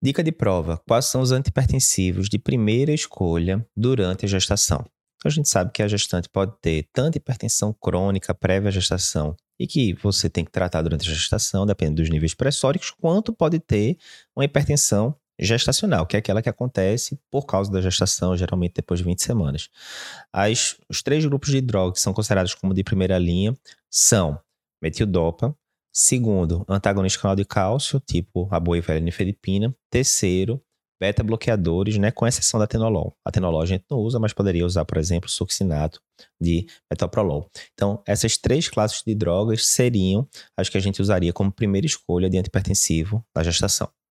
Dica de prova: quais são os antipertensivos de primeira escolha durante a gestação? A gente sabe que a gestante pode ter tanto hipertensão crônica prévia à gestação e que você tem que tratar durante a gestação, dependendo dos níveis pressóricos, quanto pode ter uma hipertensão gestacional, que é aquela que acontece por causa da gestação, geralmente depois de 20 semanas. As, os três grupos de drogas que são considerados como de primeira linha são metildopa, segundo, antagonista canal de cálcio, tipo a boa e nifedipina, terceiro, beta-bloqueadores, né, com exceção da atenolol. A atenolol a gente não usa, mas poderia usar, por exemplo, succinato de metoprolol. Então, essas três classes de drogas seriam as que a gente usaria como primeira escolha de antipertensivo na gestação.